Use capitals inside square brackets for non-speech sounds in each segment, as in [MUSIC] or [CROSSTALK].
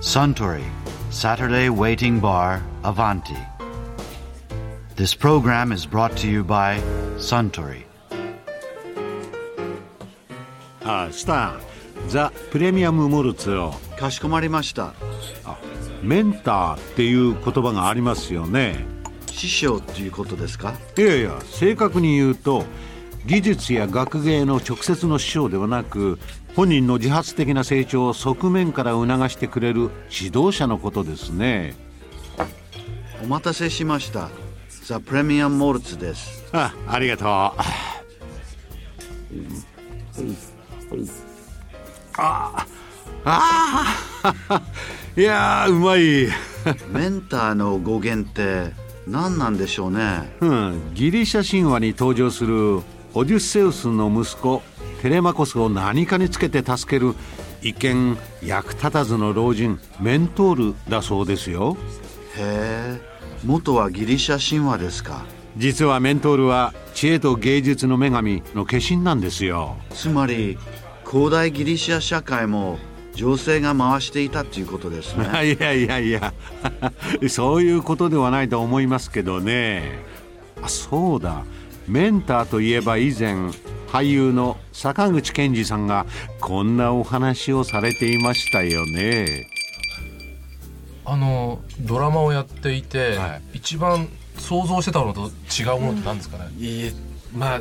Suntory Saturday Waiting Bar Avanti. This program is brought to you by Suntory. あスターザ・プレミアム・モルツをかしこまりました。メンターっていう言葉がありますよね師匠っていうことですかいやいや正確に言うと技術や学芸の直接の師匠ではなく本人の自発的な成長を側面から促してくれる指導者のことですねお待たせしました。ザ・プレミアム・モルツです。あありがとうああいやーうまいメンターの語源って何なんでしょうね。うん、ギリシャ神話に登場するオデュッセウスの息子テレマコスを何かにつけて助ける一見役立たずの老人メントールだそうですよへえ、元はギリシャ神話ですか。実はメントールは知恵と芸術の女神の化身なんですよつまり古代ギリシャ社会も女性が回していたっていうことですね。[LAUGHS] いやいやいや [LAUGHS] そういうことではないと思いますけどねあそうだメンターといえば以前俳優の坂口健二さんがこんなお話をされていましたよね。あのドラマをやっていて、は一番想像してたのと違うものって何ですかね、いえまあ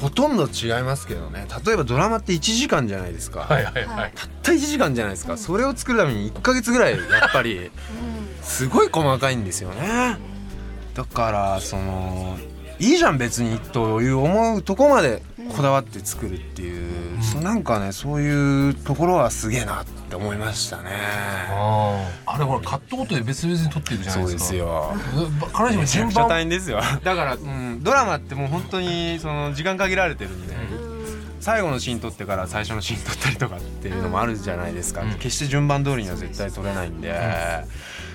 ほとんど違いますけどね。例えばドラマって1時間じゃないですか、はいはいはい。たった1時間じゃないですか。それを作るために1ヶ月ぐらいやっぱりすごい細かいんですよね。だからそのいいじゃん別にという思うとこまでこだわって作るっていう、そなんかねそういうところはすげえなって思いましたね。あれほらカットごとで別々に撮っていくじゃないそうですすようですよ。だから、うん、ドラマってもう本当にその時間限られてるんで最後のシーン撮ってから最初のシーン撮ったりとかっていうのもあるじゃないですか、うん。決して順番通りには絶対撮れないんで、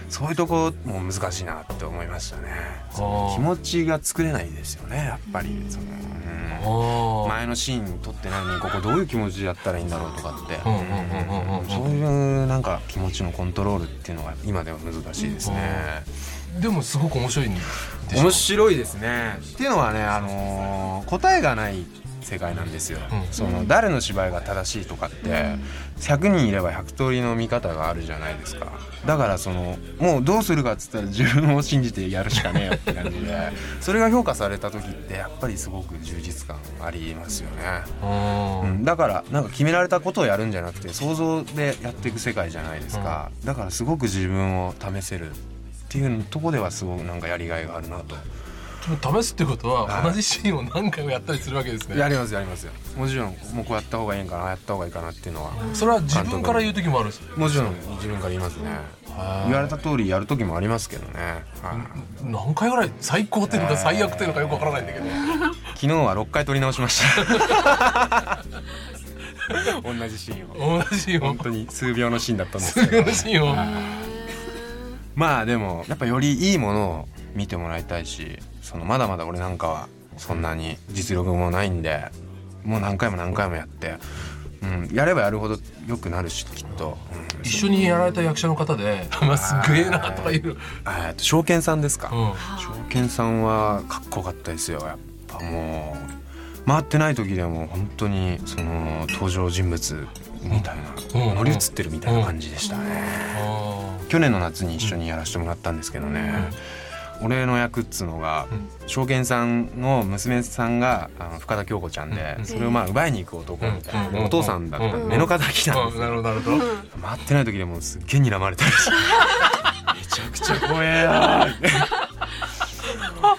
そういうとこも難しいなって思いましたね。気持ちが作れないですよねやっぱり。その、うん。前のシーン撮ってないのにここどういう気持ちでやったらいいんだろうとかって、うんうんうんうんうんそういうなんか気持ちのコントロールっていうのが今では難しいですね。でもすごく面白い面白いですね。っていうのはね、あのー答えがない世界なんですよ、うん。その誰の芝居が正しいとかって100人いれば100通りの見方があるじゃないですか。だからそのもうどうするかっつったら自分を信じてやるしかねえよって感じで [LAUGHS] それが評価された時ってやっぱりすごく充実感ありますよね、うん、だからなんか決められたことをやるんじゃなくて想像でやっていく世界じゃないですか、だからすごく自分を試せるっていうとこではすごくなんかやりがいがあるなと試すってことははい同じシーンを何回もやったりするわけですね。やりますやりますよ。もちろんもうこうやった方がいいんかなやった方がいいかなっていうのは。それは自分から言う時もあるんですもちろん自分から言いますね。言われた通りやる時もありますけどね、はい。何回ぐらい最高っていうのか最悪っていうのかよくわからないんだけど。[LAUGHS] 昨日は6回撮り直しました。[LAUGHS] 同じシーンを。同じよ本当に数秒のシーンだったんですけど。同じよまあでもやっぱよりいいものを見てもらいたいしそのまだまだ俺なんかはそんなに実力もないんでもう何回も何回もやって、うん、やればやるほど良くなるしきっと、うん。一緒にやられた役者の方で「[LAUGHS] まあすげえな」とか言うえっと証券さんですか、うん。証券さんはかっこよかったですよやっぱもう。回ってない時でも本当にその登場人物みたいな、うん。乗り移ってるみたいな感じでしたね、あ去年の夏に一緒にやらせてもらったんですけどね、俺の役っつうのが、証券さんの娘さんがあの深田恭子ちゃんで、うんそれをまあ奪いに行く男みたいな、うん。お父さんだった、うん。目の敵なんでするほどなるほど。回ってない時でもすっげえ睨まれたりし。てめちゃくちゃ怖えな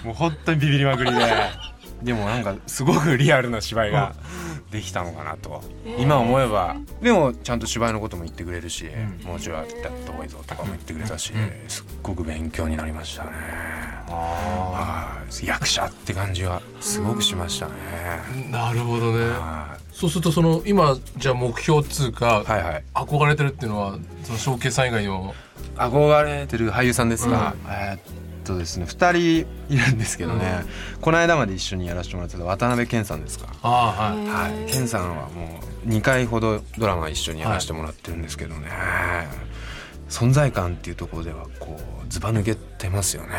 もう本当にビビりまくりで。でもなんかすごくリアルな芝居ができたのかなと。今思えば。でもちゃんと芝居のことも言ってくれるし、もうちょいやった方がいいぞとかも言ってくれたし、すっごく勉強になりましたねはい。役者って感じはすごくしましたね、なるほどね。はそうするとその今じゃあ目標っつうかいはいはい。憧れてるっていうのはその小慶さん以外にも？憧れてる俳優さんですか、えーっとですね2人いるんですけどね、この間まで一緒にやらせてもらってた渡辺謙さんですか。ああはい。はい。謙さんはもう2回ほどドラマ一緒にやらせてもらってるんですけどね、存在感っていうところではこうずば抜けてますよね。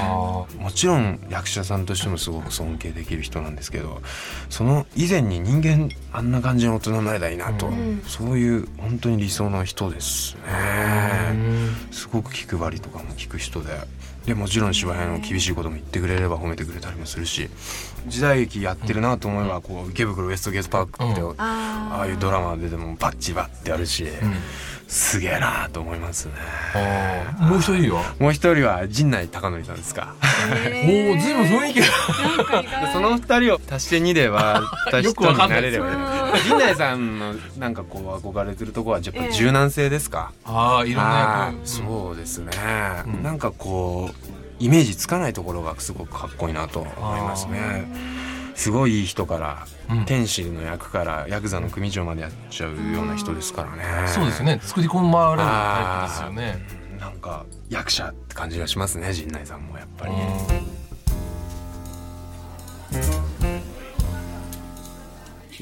あもちろん役者さんとしてもすごく尊敬できる人なんですけどその以前に人間あんな感じの大人になれたらいいなと、うん。そういう本当に理想の人ですあねすごく気配りとかも聞く人ででもちろん芝居の厳しいことも言ってくれれば褒めてくれたりもするし時代劇やってるなと思えばこう池袋ウエストゲートパークって、うん。ああいうドラマででもバッチバッてあるし、すげえなと思いますね。もう一人は？もう一人は陣内孝則さんですか。おおずいぶん雰囲気が。その二人を足して2では足し [LAUGHS] よくわかんないになれ陣内さんのなんかこう憧れてるところはやっぱ柔軟性ですか？ああいろんな。そうですね、うん。なんかこうイメージつかないところがすごくかっこいいなと思いますねすごいいい人から、うん。天使の役からヤクザの組長までやっちゃうような人ですからね。そうですね。作り込まれるタイプですよね。うんなんか役者って感じがしますね陣内さんもやっぱり、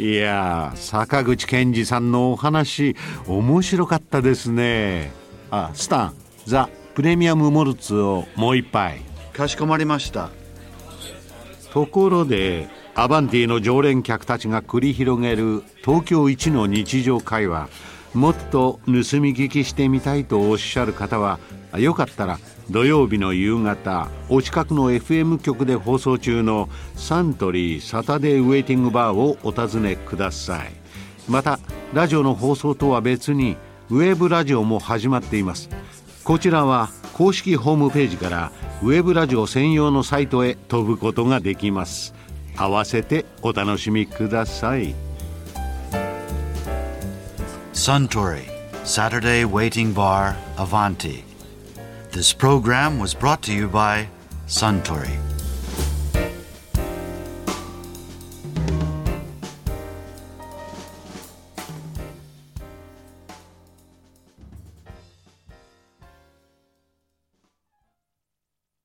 いやー坂口健二さんのお話面白かったですね。あスタンザ・プレミアムモルツをもう一杯。かしこまりました。ところでアバンティの常連客たちが繰り広げる東京一の日常会話。もっと盗み聞きしてみたいとおっしゃる方はよかったら土曜日の夕方お近くの FM 局で放送中のサントリーサタデーウェイティングバーをお尋ねください。またラジオの放送とは別にウェブラジオも始まっています。こちらは公式ホームページからウェブラジオ専用のサイトへ飛ぶことができます。合わせてお楽しみください Suntory Saturday Waiting Bar Avanti. This program was brought to you by Suntory.